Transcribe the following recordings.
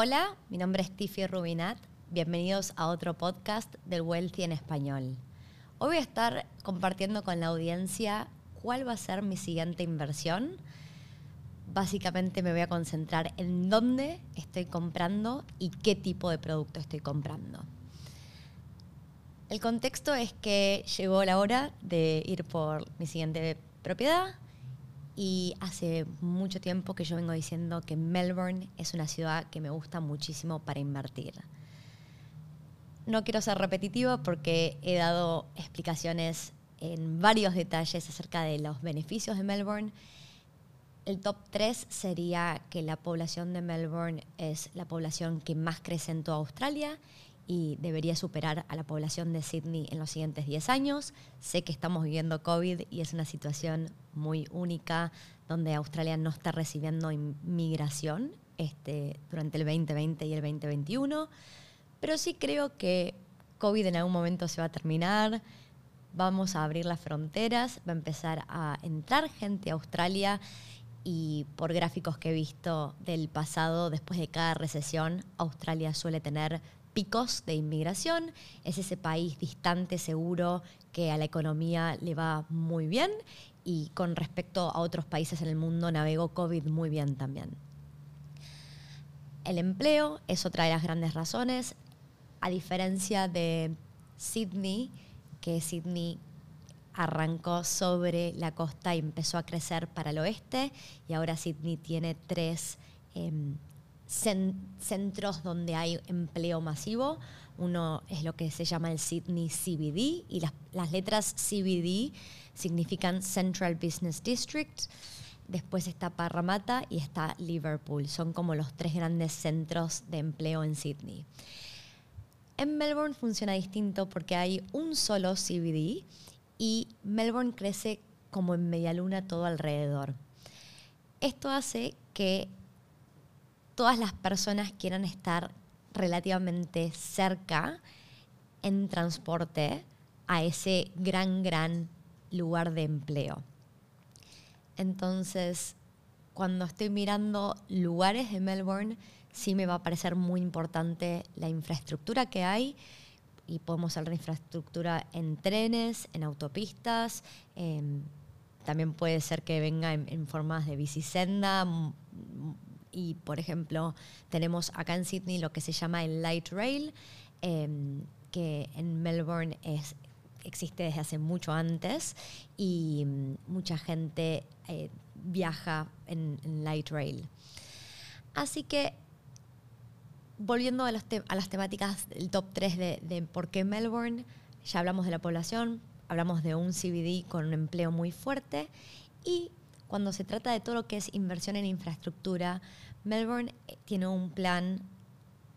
Hola, mi nombre es Tiffy Rubinat. Bienvenidos a otro podcast del Wealthy en español. Hoy voy a estar compartiendo con la audiencia cuál va a ser mi siguiente inversión. Básicamente me voy a concentrar en dónde estoy comprando y qué tipo de producto estoy comprando. El contexto es que llegó la hora de ir por mi siguiente propiedad y hace mucho tiempo que yo vengo diciendo que Melbourne es una ciudad que me gusta muchísimo para invertir. No quiero ser repetitiva porque he dado explicaciones en varios detalles acerca de los beneficios de Melbourne. El top 3 sería que la población de Melbourne es la población que más crece en toda Australia y debería superar a la población de Sydney en los siguientes 10 años. Sé que estamos viviendo COVID y es una situación muy única donde Australia no está recibiendo inmigración este, durante el 2020 y el 2021, pero sí creo que COVID en algún momento se va a terminar, vamos a abrir las fronteras, va a empezar a entrar gente a Australia. Y por gráficos que he visto del pasado, después de cada recesión, Australia suele tener de inmigración, es ese país distante, seguro, que a la economía le va muy bien. Y con respecto a otros países en el mundo navegó COVID muy bien también. El empleo es otra de las grandes razones, a diferencia de Sydney, que Sydney arrancó sobre la costa y empezó a crecer para el oeste, y ahora Sydney tiene tres em, centros donde hay empleo masivo. Uno es lo que se llama el Sydney CBD y las, letras CBD significan Central Business District. Después está Parramatta y está Liverpool. Son como los tres grandes centros de empleo en Sydney. En Melbourne funciona distinto porque hay un solo CBD y Melbourne crece como en media luna todo alrededor. Esto hace que todas las personas quieran estar relativamente cerca en transporte a ese gran, gran lugar de empleo. Entonces, cuando estoy mirando lugares de Melbourne, sí me va a parecer muy importante la infraestructura que hay y podemos hablar de infraestructura en trenes, en autopistas, em, también puede ser que venga en, en formas de bicisenda, y, por ejemplo, tenemos acá en Sydney lo que se llama el Light Rail, em, que en Melbourne es, existe desde hace mucho antes y mm, mucha gente eh, viaja en, Light Rail. Así que, volviendo a, a las temáticas del top 3 de, de por qué Melbourne, ya hablamos de la población, hablamos de un CBD con un empleo muy fuerte y cuando se trata de todo lo que es inversión en infraestructura, Melbourne eh, tiene un plan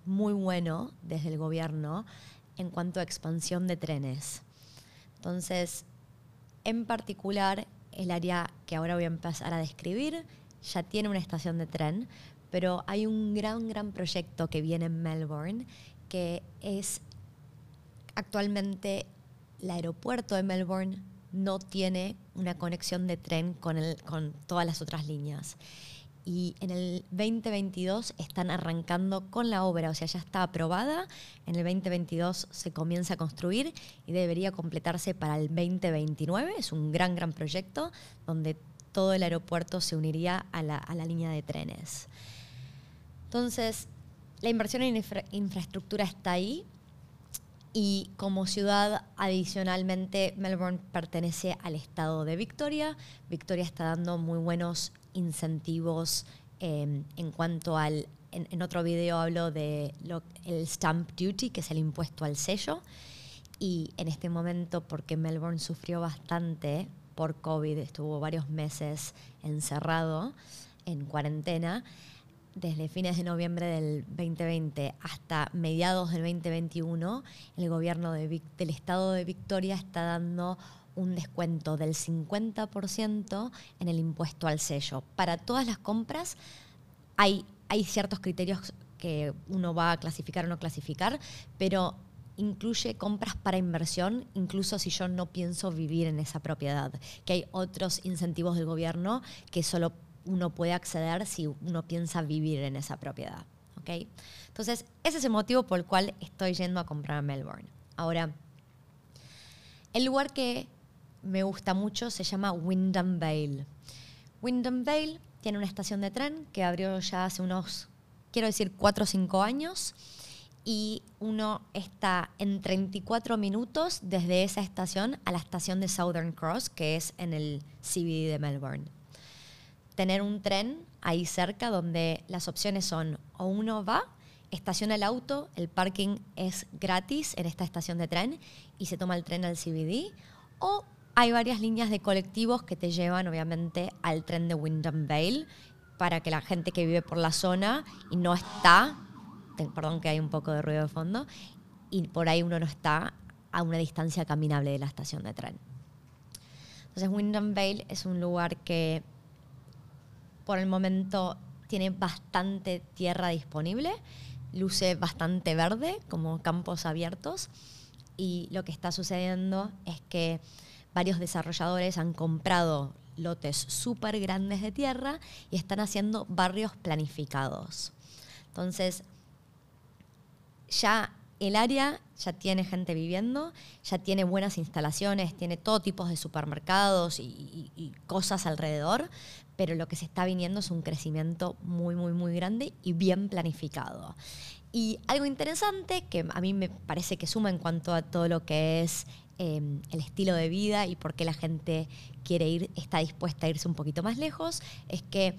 muy bueno desde el gobierno en cuanto a expansión de trenes. Entonces, en particular, el área que ahora voy a empezar a describir ya tiene una estación de tren, pero hay un gran, gran proyecto que viene en Melbourne, que es actualmente el aeropuerto de Melbourne no tiene una conexión de tren con, con todas las otras líneas. Y en el 2022 están arrancando con la obra, o sea, ya está aprobada. En el 2022 se comienza a construir y debería completarse para el 2029. Es un gran, gran proyecto donde todo el aeropuerto se uniría a la, línea de trenes. Entonces, la inversión en infraestructura está ahí, y como ciudad, adicionalmente, Melbourne pertenece al estado de Victoria. Victoria está dando muy buenos incentivos em, en cuanto al... En, otro video hablo de el stamp duty, que es el impuesto al sello. Y en este momento, porque Melbourne sufrió bastante por COVID, estuvo varios meses encerrado en cuarentena, desde fines de noviembre del 2020 hasta mediados del 2021, el gobierno del estado de Victoria está dando un descuento del 50% en el impuesto al sello. Para todas las compras hay, hay ciertos criterios que uno va a clasificar o no clasificar, pero incluye compras para inversión, incluso si yo no pienso vivir en esa propiedad, que hay otros incentivos del gobierno que solo uno puede acceder si uno piensa vivir en esa propiedad. ¿ok? ¿ok? Entonces, ese es el motivo por el cual estoy yendo a comprar a Melbourne. Ahora, el lugar que me gusta mucho se llama Wyndham Vale. Wyndham Vale tiene una estación de tren que abrió ya hace unos, quiero decir, 4 o 5 años y uno está en 34 minutos desde esa estación a la estación de Southern Cross, que es en el CBD de Melbourne. Tener un tren ahí cerca donde las opciones son o uno va, estaciona el auto, el parking es gratis en esta estación de tren y se toma el tren al CBD, o hay varias líneas de colectivos que te llevan obviamente al tren de Wyndham Vale para que la gente que vive por la zona y no está, perdón que hay un poco de ruido de fondo, y por ahí uno no está a una distancia caminable de la estación de tren. Entonces Wyndham Vale es un lugar que por el momento tiene bastante tierra disponible, luce bastante verde, como campos abiertos, y lo que está sucediendo es que varios desarrolladores han comprado lotes súper grandes de tierra y están haciendo barrios planificados. Entonces, ya el área ya tiene gente viviendo, ya tiene buenas instalaciones, tiene todo tipo de supermercados y, cosas alrededor, pero lo que se está viniendo es un crecimiento muy, muy, muy grande y bien planificado. Y algo interesante que a mí me parece que suma en cuanto a todo lo que es Em, el estilo de vida y por qué la gente quiere ir, está dispuesta a irse un poquito más lejos, es que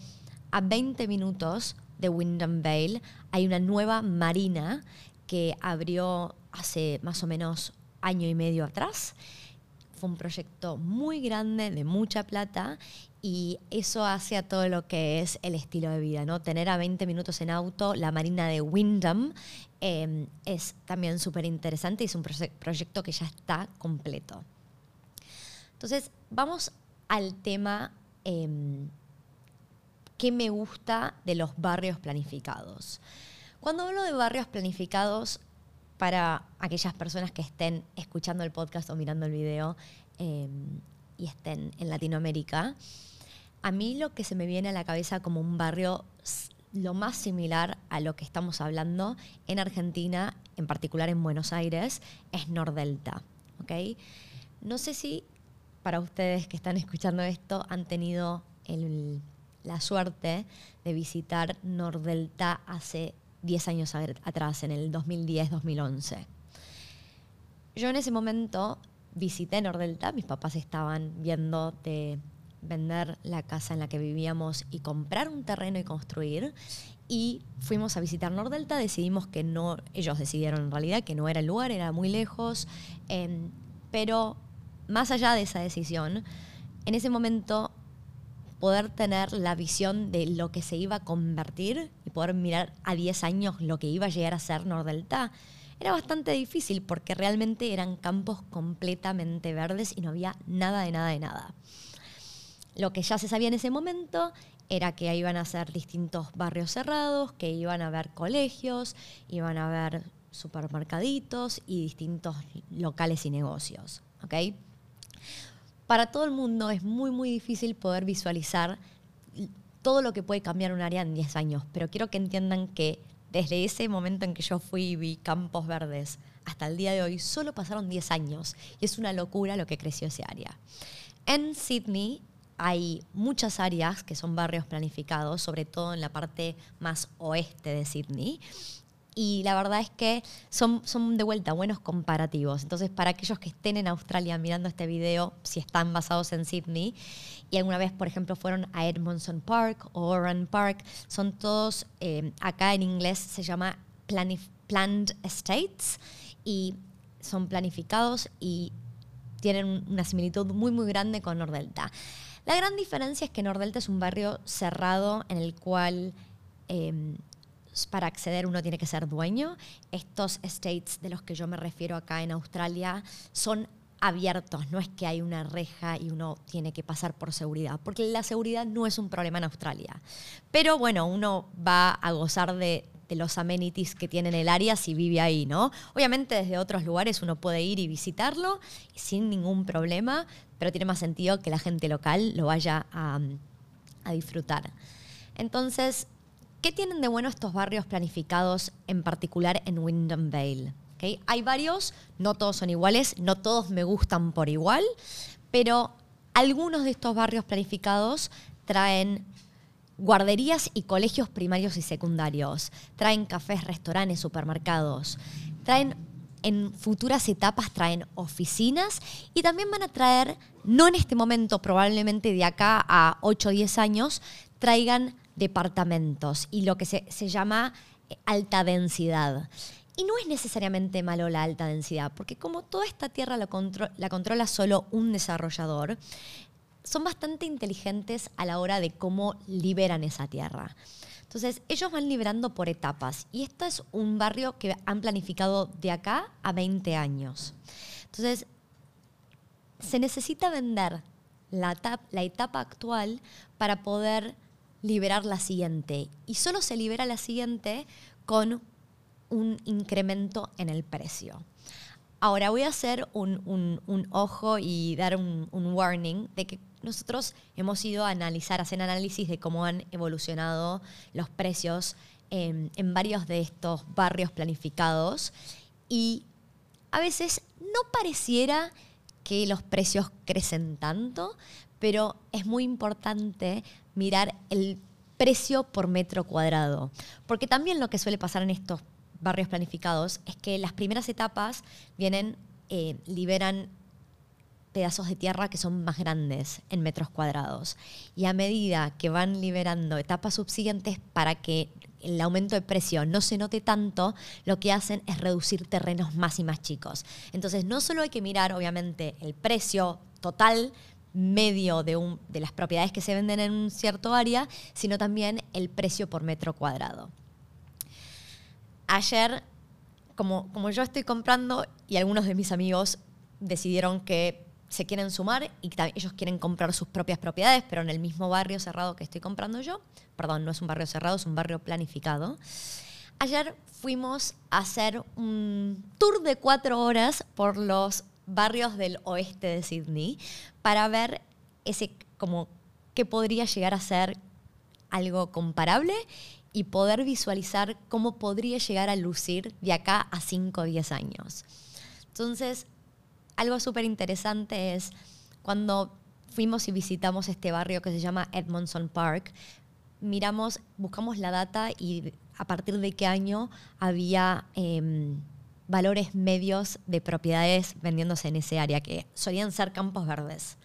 a 20 minutos de Wyndham Vale hay una nueva marina que abrió hace más o menos año y medio atrás. Fue un proyecto muy grande, de mucha plata, y eso hace a todo lo que es el estilo de vida, ¿no? Tener a 20 minutos en auto la marina de Wyndham em, es también súper interesante y es un proyecto que ya está completo. Entonces, vamos al tema eh, ¿qué me gusta de los barrios planificados? Cuando hablo de barrios planificados, para aquellas personas que estén escuchando el podcast o mirando el video em, y estén en Latinoamérica, a mí lo que se me viene a la cabeza como un barrio lo más similar a lo que estamos hablando en Argentina, en particular en Buenos Aires, es Nordelta. ¿okay? No sé si para ustedes que están escuchando esto han tenido la suerte de visitar Nordelta hace 10 años atrás, en el 2010-2011. Yo en ese momento visité Nordelta, mis papás estaban viendo de vender la casa en la que vivíamos y comprar un terreno y construir. Y fuimos a visitar Nordelta, decidimos que no, ellos decidieron en realidad que no era el lugar, era muy lejos, em, pero más allá de esa decisión, en ese momento poder tener la visión de lo que se iba a convertir y poder mirar a 10 años lo que iba a llegar a ser Nordelta, era bastante difícil porque realmente eran campos completamente verdes y no había nada de nada de nada. Lo que ya se sabía en ese momento era que iban a ser distintos barrios cerrados, que iban a haber colegios, iban a haber supermercaditos y distintos locales y negocios. Para todo el mundo es muy, muy difícil poder visualizar todo lo que puede cambiar un área en 10 años, pero quiero que entiendan que desde ese momento en que yo fui y vi campos verdes hasta el día de hoy, solo pasaron 10 años y es una locura lo que creció ese área. En Sydney hay muchas áreas que son barrios planificados, sobre todo en la parte más oeste de Sydney. Y la verdad es que son, son de vuelta buenos comparativos. Entonces, para aquellos que estén en Australia mirando este video, si están basados en Sydney, y alguna vez, por ejemplo, fueron a Edmondson Park o Oran Park, son todos, eh, acá en inglés se llama planned estates, y son planificados y tienen una similitud muy, muy grande con Nordelta. La gran diferencia es que Nordelta es un barrio cerrado en el cual em, para acceder uno tiene que ser dueño. Estos estates de los que yo me refiero acá en Australia son abiertos, no es que hay una reja y uno tiene que pasar por seguridad, porque la seguridad no es un problema en Australia. Pero bueno, uno va a gozar de, los amenities que tiene el área si vive ahí, ¿no? Obviamente desde otros lugares uno puede ir y visitarlo sin ningún problema, pero tiene más sentido que la gente local lo vaya a, disfrutar. Entonces, ¿Qué tienen de bueno estos barrios planificados, en particular en Wyndham Vale? Hay varios, no todos son iguales, no todos me gustan por igual, pero algunos de estos barrios planificados traen guarderías y colegios primarios y secundarios, traen cafés, restaurantes, supermercados, traen en futuras etapas traen oficinas y también van a traer, no en este momento, probablemente de acá a 8 o 10 años, traigan departamentos y lo que se, llama eh, alta densidad. Y no es necesariamente malo la alta densidad, porque como toda esta tierra la, la controla solo un desarrollador, son bastante inteligentes a la hora de cómo liberan esa tierra. Entonces, ellos van liberando por etapas y esto es un barrio que han planificado de acá a 20 años. Entonces, se necesita vender la etapa actual para poder liberar la siguiente. Y solo se libera la siguiente con un incremento en el precio. Ahora voy a hacer un, ojo y dar un, warning de que nosotros hemos ido a analizar, a hacer análisis de cómo han evolucionado los precios en, en varios de estos barrios planificados y a veces no pareciera que los precios crecen tanto, pero es muy importante mirar el precio por metro cuadrado, porque también lo que suele pasar en estos barrios planificados es que las primeras etapas vienen, eh, liberan pedazos de tierra que son más grandes en metros cuadrados. Y a medida que van liberando etapas subsiguientes para que el aumento de precio no se note tanto, lo que hacen es reducir terrenos más y más chicos. Entonces, no solo hay que mirar, obviamente, el precio total medio de, un, de las propiedades que se venden en un cierto área, sino también el precio por metro cuadrado ayer, como, como yo estoy comprando y algunos de mis amigos decidieron que se quieren sumar y ellos quieren comprar sus propias propiedades, pero en el mismo barrio cerrado que estoy comprando yo. Perdón, no es un barrio cerrado, es un barrio planificado. Ayer fuimos a hacer un tour de cuatro horas por los barrios del oeste de Sydney para ver ese como qué podría llegar a ser algo comparable y poder visualizar cómo podría llegar a lucir de acá a 5 o 10 años. Entonces, algo súper interesante es cuando fuimos y visitamos este barrio que se llama Edmondson Park, miramos, buscamos la data y a partir de qué año había em, valores medios de propiedades vendiéndose en ese área, que solían ser campos verdes.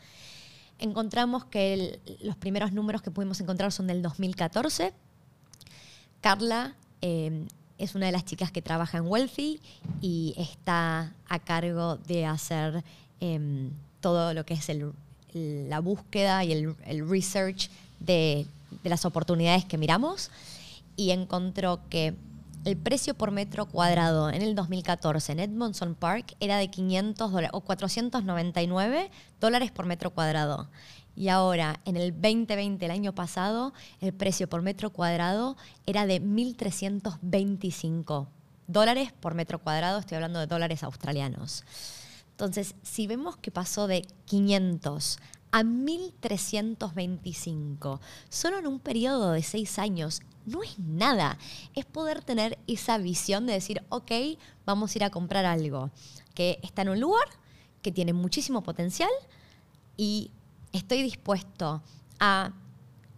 Encontramos que los primeros números que pudimos encontrar son del 2014 Carla em, es una de las chicas que trabaja en Wealthy y está a cargo de hacer em, todo lo que es la búsqueda y el, research de, las oportunidades que miramos y encontró que el precio por metro cuadrado en el 2014 en Edmondson Park era de 500 o 499 dólares por metro cuadrado. Y ahora, en el 2020, el año pasado, el precio por metro cuadrado era de 1.325 dólares por metro cuadrado. Estoy hablando de dólares australianos. Entonces, si vemos que pasó de 500 a 1.325 solo en un periodo de seis años, no es nada. Es poder tener esa visión de decir, ok, vamos a ir a comprar algo que está en un lugar que tiene muchísimo potencial y estoy dispuesto a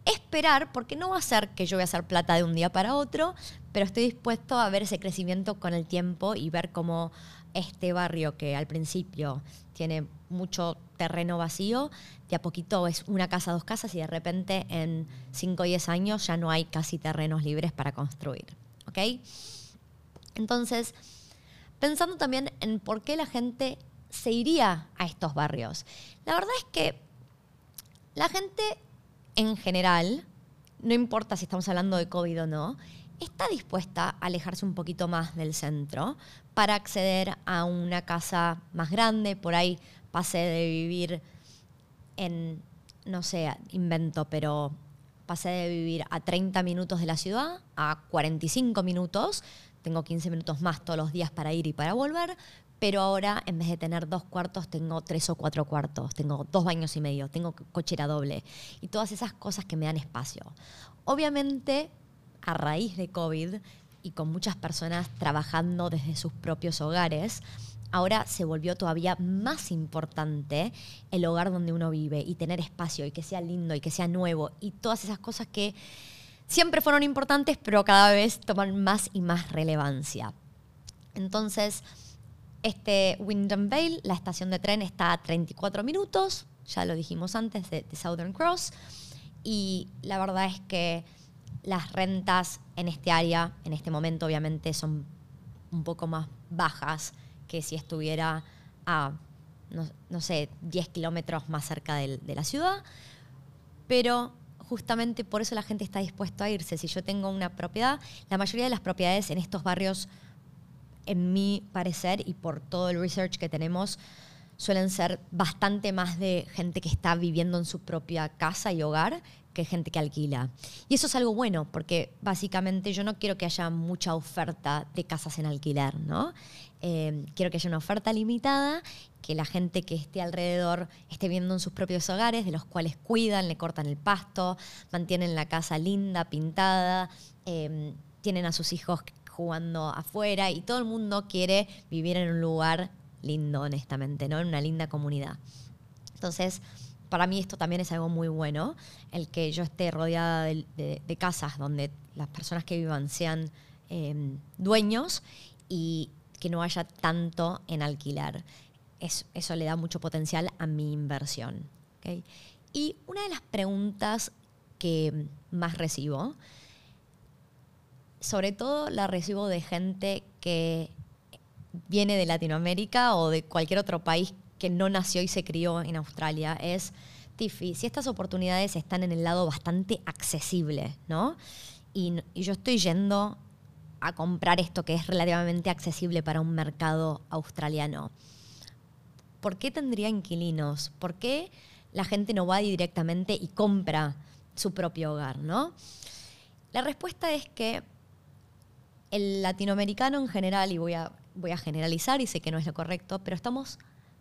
esperar, porque no va a ser que yo voy a hacer plata de un día para otro, pero estoy dispuesto a ver ese crecimiento con el tiempo y ver cómo este barrio que al principio tiene mucho terreno vacío, de a poquito es una casa, dos casas y de repente en 5 o 10 años ya no hay casi terrenos libres para construir. Entonces, pensando también en por qué la gente se iría a estos barrios. La verdad es que la gente en general, no importa si estamos hablando de COVID o no, está dispuesta a alejarse un poquito más del centro para acceder a una casa más grande. Por ahí pasé de vivir en, no sé, invento, pero pasé de vivir a 30 minutos de la ciudad a 45 minutos. Tengo 15 minutos más todos los días para ir y para volver, pero ahora en vez de tener dos cuartos tengo tres o cuatro cuartos, tengo dos baños y medio, tengo cochera doble y todas esas cosas que me dan espacio. Obviamente a raíz de COVID y con muchas personas trabajando desde sus propios hogares, ahora se volvió todavía más importante el hogar donde uno vive y tener espacio y que sea lindo y que sea nuevo y todas esas cosas que siempre fueron importantes, pero cada vez toman más y más relevancia. Entonces, este Windham Vale, la estación de tren, está a 34 minutos, ya lo dijimos antes, de, Southern Cross. Y la verdad es que las rentas en este área, en este momento, obviamente, son un poco más bajas que si estuviera a, no, sé, 10 kilómetros más cerca de la ciudad. Pero justamente por eso la gente está dispuesta a irse. Si yo tengo una propiedad, la mayoría de las propiedades en estos barrios en mi parecer y por todo el research que tenemos, suelen ser bastante más de gente que está viviendo en su propia casa y hogar que gente que alquila. Y eso es algo bueno, porque básicamente yo no quiero que haya mucha oferta de casas en alquiler, ¿no? Eh, quiero que haya una oferta limitada, que la gente que esté alrededor esté viviendo en sus propios hogares, de los cuales cuidan, le cortan el pasto, mantienen la casa linda, pintada, eh, tienen a sus hijos jugando afuera y todo el mundo quiere vivir en un lugar lindo, honestamente, ¿no? En una linda comunidad. Entonces, para mí esto también es algo muy bueno, el que yo esté rodeada de, casas donde las personas que vivan sean em, dueños y que no haya tanto en alquilar. eso le da mucho potencial a mi inversión. Y una de las preguntas que más recibo sobre todo la recibo de gente que viene de Latinoamérica o de cualquier otro país que no nació y se crió en Australia. Es, si estas oportunidades están en el lado bastante accesible, ¿no? Y, y yo estoy yendo a comprar esto que es relativamente accesible para un mercado australiano. ¿Por qué tendría inquilinos? ¿Por qué la gente no va directamente y compra su propio hogar, no? La respuesta es que el latinoamericano en general, y voy a, voy a generalizar y sé que no es lo correcto, pero estamos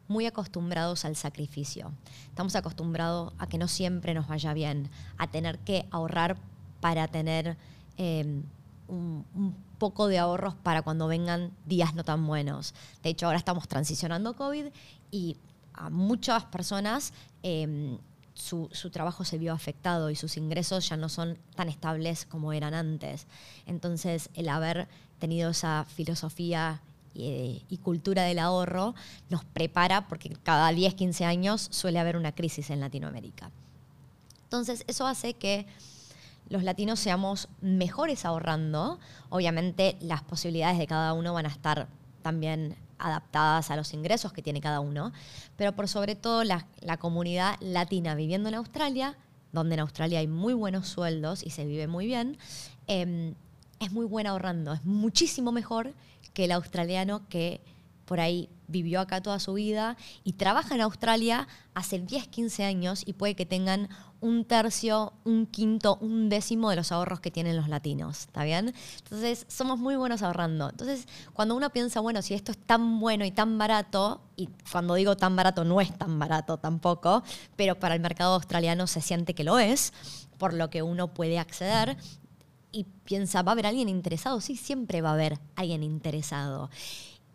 muy acostumbrados al sacrificio. Estamos acostumbrados a que no siempre nos vaya bien, a tener que ahorrar para tener em, un, poco de ahorros para cuando vengan días no tan buenos. De hecho, ahora estamos transicionando COVID y a muchas personas em, su, trabajo se vio afectado y sus ingresos ya no son tan estables como eran antes. Entonces, el haber tenido esa filosofía y, y, cultura del ahorro nos prepara porque cada 10, 15 años suele haber una crisis en Latinoamérica. Entonces, eso hace que los latinos seamos mejores ahorrando. Obviamente, las posibilidades de cada uno van a estar también adaptadas a los ingresos que tiene cada uno, pero por sobre todo la, comunidad latina viviendo en Australia, donde en Australia hay muy buenos sueldos y se vive muy bien, em, es muy buena ahorrando, es muchísimo mejor que el australiano que por ahí vivió acá toda su vida y trabaja en Australia hace 10, 15 años y puede que tengan un tercio, un quinto, un décimo de los ahorros que tienen los latinos, ¿está bien? Entonces, somos muy buenos ahorrando. Entonces, cuando uno piensa, bueno, si esto es tan bueno y tan barato, y cuando digo tan barato no es tan barato tampoco, pero para el mercado australiano se siente que lo es, por lo que uno puede acceder, y piensa, ¿va a haber alguien interesado? Sí, siempre va a haber alguien interesado.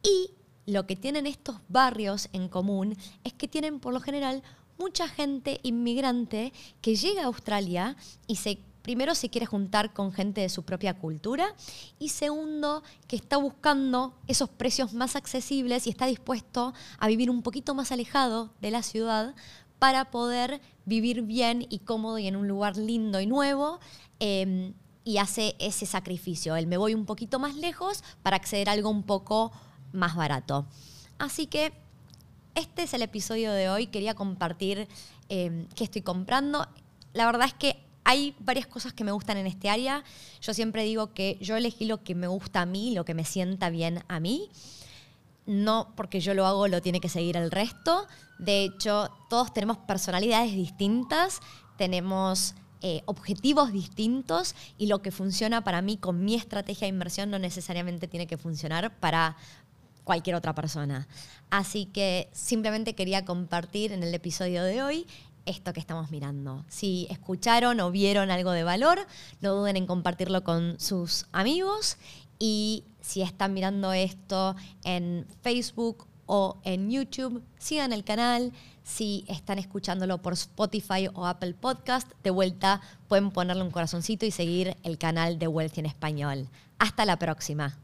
Y lo que tienen estos barrios en común es que tienen por lo general mucha gente inmigrante que llega a Australia y se primero se quiere juntar con gente de su propia cultura y segundo, que está buscando esos precios más accesibles y está dispuesto a vivir un poquito más alejado de la ciudad para poder vivir bien y cómodo y en un lugar lindo y nuevo. Em, y hace ese sacrificio, el me voy un poquito más lejos para acceder a algo un poco más barato. Así que este es el episodio de hoy. Quería compartir eh, qué estoy comprando. La verdad es que hay varias cosas que me gustan en este área. Yo siempre digo que yo elegí lo que me gusta a mí, lo que me sienta bien a mí. No porque yo lo hago lo tiene que seguir el resto. De hecho, todos tenemos personalidades distintas, tenemos eh, objetivos distintos y lo que funciona para mí con mi estrategia de inversión no necesariamente tiene que funcionar para cualquier otra persona. Así que simplemente quería compartir en el episodio de hoy esto que estamos mirando. Si escucharon o vieron algo de valor, no duden en compartirlo con sus amigos y si están mirando esto en Facebook o en YouTube, sigan el canal. Si están escuchándolo por Spotify o Apple Podcast, de vuelta pueden ponerle un corazoncito y seguir el canal de Wealthy en español. Hasta la próxima.